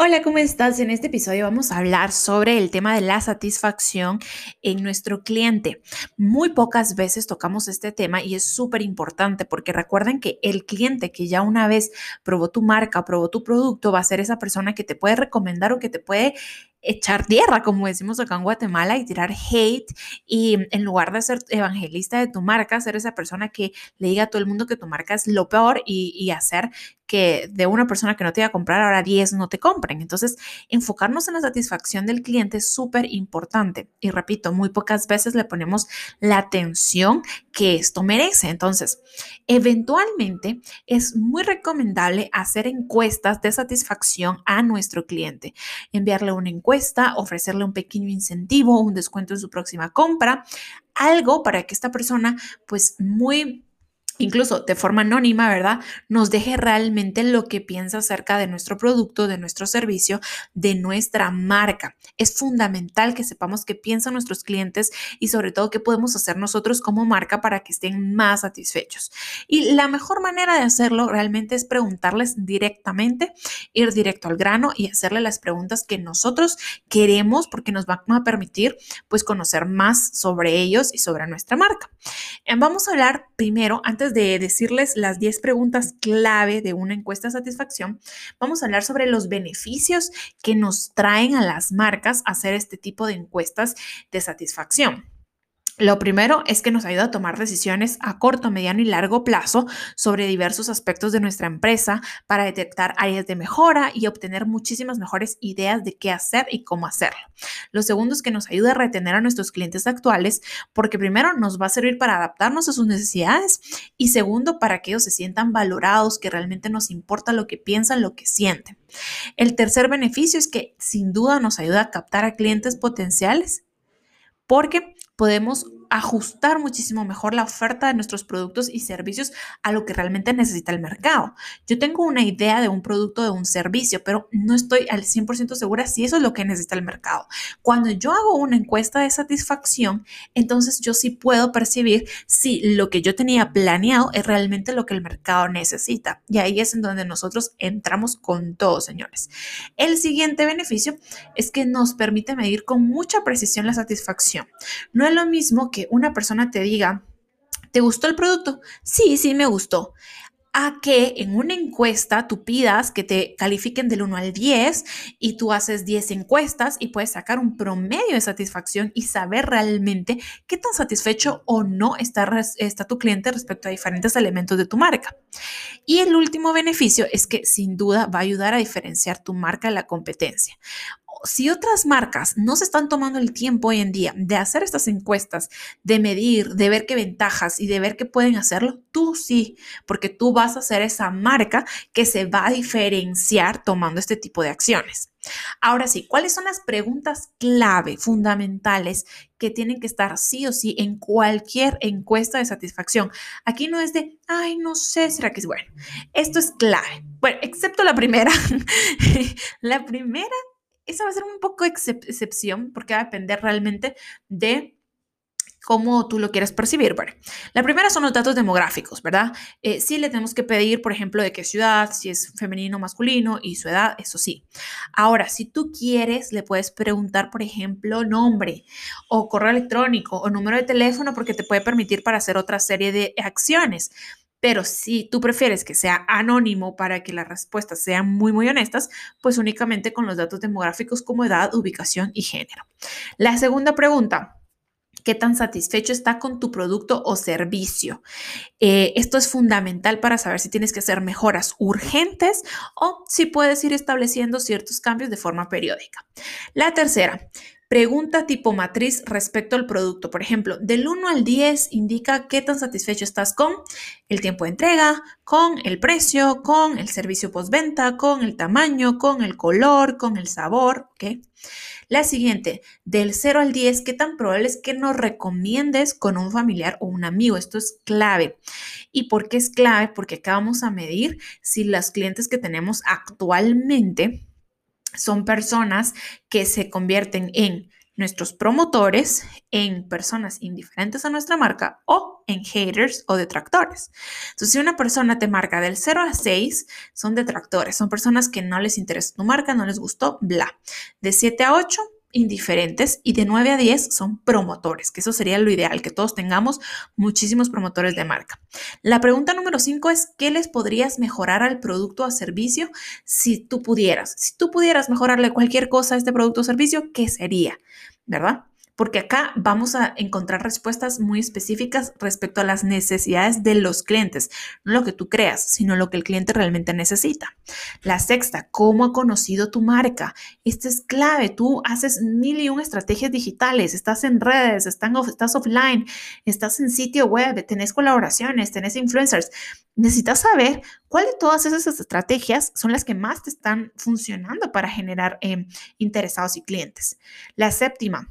Hola, ¿cómo estás? En este episodio vamos a hablar sobre el tema de la satisfacción en nuestro cliente. Muy pocas veces tocamos este tema y es súper importante porque recuerden que el cliente que ya una vez probó tu marca, probó tu producto, va a ser esa persona que te puede recomendar o que te puede echar tierra, como decimos acá en Guatemala, y tirar hate y en lugar de ser evangelista de tu marca, ser esa persona que le diga a todo el mundo que tu marca es lo peor y, y hacer que de una persona que no te iba a comprar, ahora 10 no te compren. Entonces, enfocarnos en la satisfacción del cliente es súper importante. Y repito, muy pocas veces le ponemos la atención que esto merece. Entonces, eventualmente es muy recomendable hacer encuestas de satisfacción a nuestro cliente, enviarle una encuesta ofrecerle un pequeño incentivo, un descuento en su próxima compra, algo para que esta persona pues muy incluso de forma anónima, ¿verdad? Nos deje realmente lo que piensa acerca de nuestro producto, de nuestro servicio, de nuestra marca. Es fundamental que sepamos qué piensan nuestros clientes y sobre todo qué podemos hacer nosotros como marca para que estén más satisfechos. Y la mejor manera de hacerlo realmente es preguntarles directamente, ir directo al grano y hacerle las preguntas que nosotros queremos porque nos van a permitir pues conocer más sobre ellos y sobre nuestra marca. Eh, vamos a hablar primero, antes de decirles las 10 preguntas clave de una encuesta de satisfacción, vamos a hablar sobre los beneficios que nos traen a las marcas hacer este tipo de encuestas de satisfacción. Lo primero es que nos ayuda a tomar decisiones a corto, mediano y largo plazo sobre diversos aspectos de nuestra empresa para detectar áreas de mejora y obtener muchísimas mejores ideas de qué hacer y cómo hacerlo. Lo segundo es que nos ayuda a retener a nuestros clientes actuales porque primero nos va a servir para adaptarnos a sus necesidades y segundo para que ellos se sientan valorados, que realmente nos importa lo que piensan, lo que sienten. El tercer beneficio es que sin duda nos ayuda a captar a clientes potenciales porque podemos ajustar muchísimo mejor la oferta de nuestros productos y servicios a lo que realmente necesita el mercado. Yo tengo una idea de un producto, de un servicio, pero no estoy al 100% segura si eso es lo que necesita el mercado. Cuando yo hago una encuesta de satisfacción, entonces yo sí puedo percibir si lo que yo tenía planeado es realmente lo que el mercado necesita. Y ahí es en donde nosotros entramos con todo, señores. El siguiente beneficio es que nos permite medir con mucha precisión la satisfacción. No es lo mismo que una persona te diga, ¿te gustó el producto? Sí, sí, me gustó. A que en una encuesta tú pidas que te califiquen del 1 al 10 y tú haces 10 encuestas y puedes sacar un promedio de satisfacción y saber realmente qué tan satisfecho o no está, está tu cliente respecto a diferentes elementos de tu marca. Y el último beneficio es que sin duda va a ayudar a diferenciar tu marca de la competencia si otras marcas no se están tomando el tiempo hoy en día de hacer estas encuestas, de medir, de ver qué ventajas y de ver qué pueden hacerlo, tú sí, porque tú vas a ser esa marca que se va a diferenciar tomando este tipo de acciones. Ahora sí, ¿cuáles son las preguntas clave, fundamentales, que tienen que estar sí o sí en cualquier encuesta de satisfacción? Aquí no es de, ay, no sé, será que es bueno. Esto es clave. Bueno, excepto la primera. la primera esa va a ser un poco excepción porque va a depender realmente de cómo tú lo quieras percibir. Bueno, la primera son los datos demográficos, ¿verdad? Eh, sí le tenemos que pedir, por ejemplo, de qué ciudad, si es femenino o masculino y su edad, eso sí. Ahora, si tú quieres, le puedes preguntar, por ejemplo, nombre o correo electrónico o número de teléfono porque te puede permitir para hacer otra serie de acciones. Pero si tú prefieres que sea anónimo para que las respuestas sean muy, muy honestas, pues únicamente con los datos demográficos como edad, ubicación y género. La segunda pregunta. ¿Qué tan satisfecho está con tu producto o servicio? Eh, esto es fundamental para saber si tienes que hacer mejoras urgentes o si puedes ir estableciendo ciertos cambios de forma periódica. La tercera, Pregunta tipo matriz respecto al producto. Por ejemplo, del 1 al 10 indica qué tan satisfecho estás con el tiempo de entrega, con el precio, con el servicio postventa, con el tamaño, con el color, con el sabor. La siguiente, del 0 al 10, qué tan probable es que nos recomiendes con un familiar o un amigo. Esto es clave. ¿Y por qué es clave? Porque acá vamos a medir si las clientes que tenemos actualmente son personas que se convierten en nuestros promotores, en personas indiferentes a nuestra marca o en haters o detractores. Entonces, si una persona te marca del 0 a 6, son detractores, son personas que no les interesa tu marca, no les gustó, bla. De 7 a 8, indiferentes y de 9 a 10 son promotores, que eso sería lo ideal, que todos tengamos muchísimos promotores de marca. La pregunta número 5 es, ¿qué les podrías mejorar al producto o servicio si tú pudieras? Si tú pudieras mejorarle cualquier cosa a este producto o servicio, ¿qué sería? ¿Verdad? Porque acá vamos a encontrar respuestas muy específicas respecto a las necesidades de los clientes, no lo que tú creas, sino lo que el cliente realmente necesita. La sexta, ¿cómo ha conocido tu marca? Esta es clave, tú haces mil y un estrategias digitales, estás en redes, estás offline, estás en sitio web, tenés colaboraciones, tenés influencers. Necesitas saber cuál de todas esas estrategias son las que más te están funcionando para generar eh, interesados y clientes. La séptima,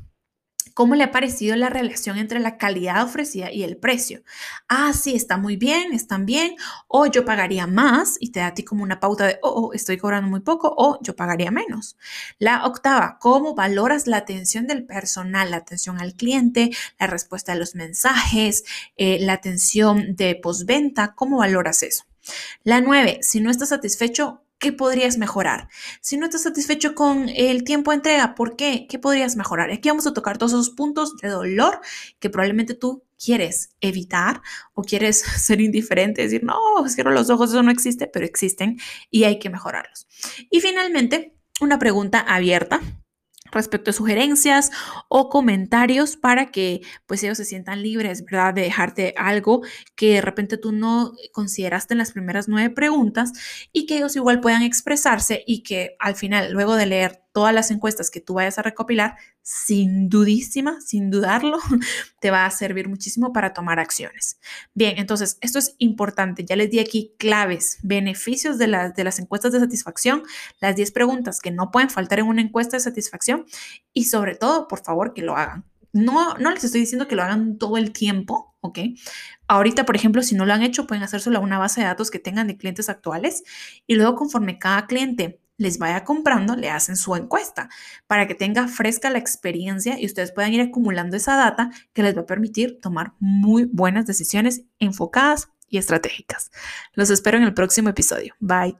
¿Cómo le ha parecido la relación entre la calidad ofrecida y el precio? Ah, sí, está muy bien, están bien, o yo pagaría más y te da a ti como una pauta de, oh, oh, estoy cobrando muy poco, o yo pagaría menos. La octava, ¿cómo valoras la atención del personal, la atención al cliente, la respuesta a los mensajes, eh, la atención de postventa? ¿Cómo valoras eso? La nueve, si no estás satisfecho, ¿Qué podrías mejorar? Si no estás satisfecho con el tiempo de entrega, ¿por qué? ¿Qué podrías mejorar? Aquí vamos a tocar todos esos puntos de dolor que probablemente tú quieres evitar o quieres ser indiferente, decir, no, cierro los ojos, eso no existe, pero existen y hay que mejorarlos. Y finalmente, una pregunta abierta respecto a sugerencias o comentarios para que pues ellos se sientan libres, ¿verdad? De dejarte algo que de repente tú no consideraste en las primeras nueve preguntas y que ellos igual puedan expresarse y que al final, luego de leer todas las encuestas que tú vayas a recopilar, sin dudísima, sin dudarlo, te va a servir muchísimo para tomar acciones. Bien, entonces, esto es importante. Ya les di aquí claves, beneficios de, de las encuestas de satisfacción, las 10 preguntas que no pueden faltar en una encuesta de satisfacción y sobre todo, por favor, que lo hagan. No, no les estoy diciendo que lo hagan todo el tiempo, ¿ok? Ahorita, por ejemplo, si no lo han hecho, pueden hacérselo a una base de datos que tengan de clientes actuales y luego conforme cada cliente les vaya comprando, le hacen su encuesta para que tenga fresca la experiencia y ustedes puedan ir acumulando esa data que les va a permitir tomar muy buenas decisiones enfocadas y estratégicas. Los espero en el próximo episodio. Bye.